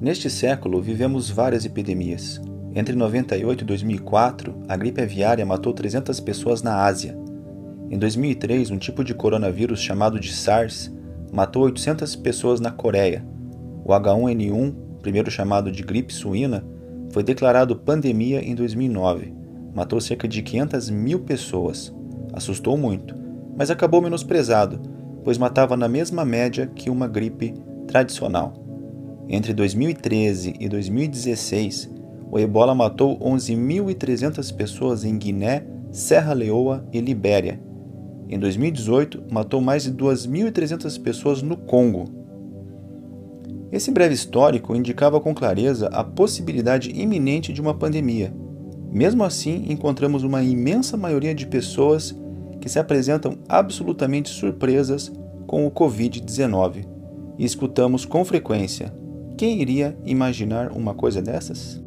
Neste século, vivemos várias epidemias. Entre 98 e 2004, a gripe aviária matou 300 pessoas na Ásia. Em 2003, um tipo de coronavírus chamado de SARS matou 800 pessoas na Coreia. O H1N1, primeiro chamado de gripe suína, foi declarado pandemia em 2009. Matou cerca de 500 mil pessoas. Assustou muito, mas acabou menosprezado, pois matava na mesma média que uma gripe tradicional. Entre 2013 e 2016, o ebola matou 11.300 pessoas em Guiné, Serra Leoa e Libéria. Em 2018, matou mais de 2.300 pessoas no Congo. Esse breve histórico indicava com clareza a possibilidade iminente de uma pandemia. Mesmo assim, encontramos uma imensa maioria de pessoas que se apresentam absolutamente surpresas com o Covid-19 e escutamos com frequência quem iria imaginar uma coisa dessas?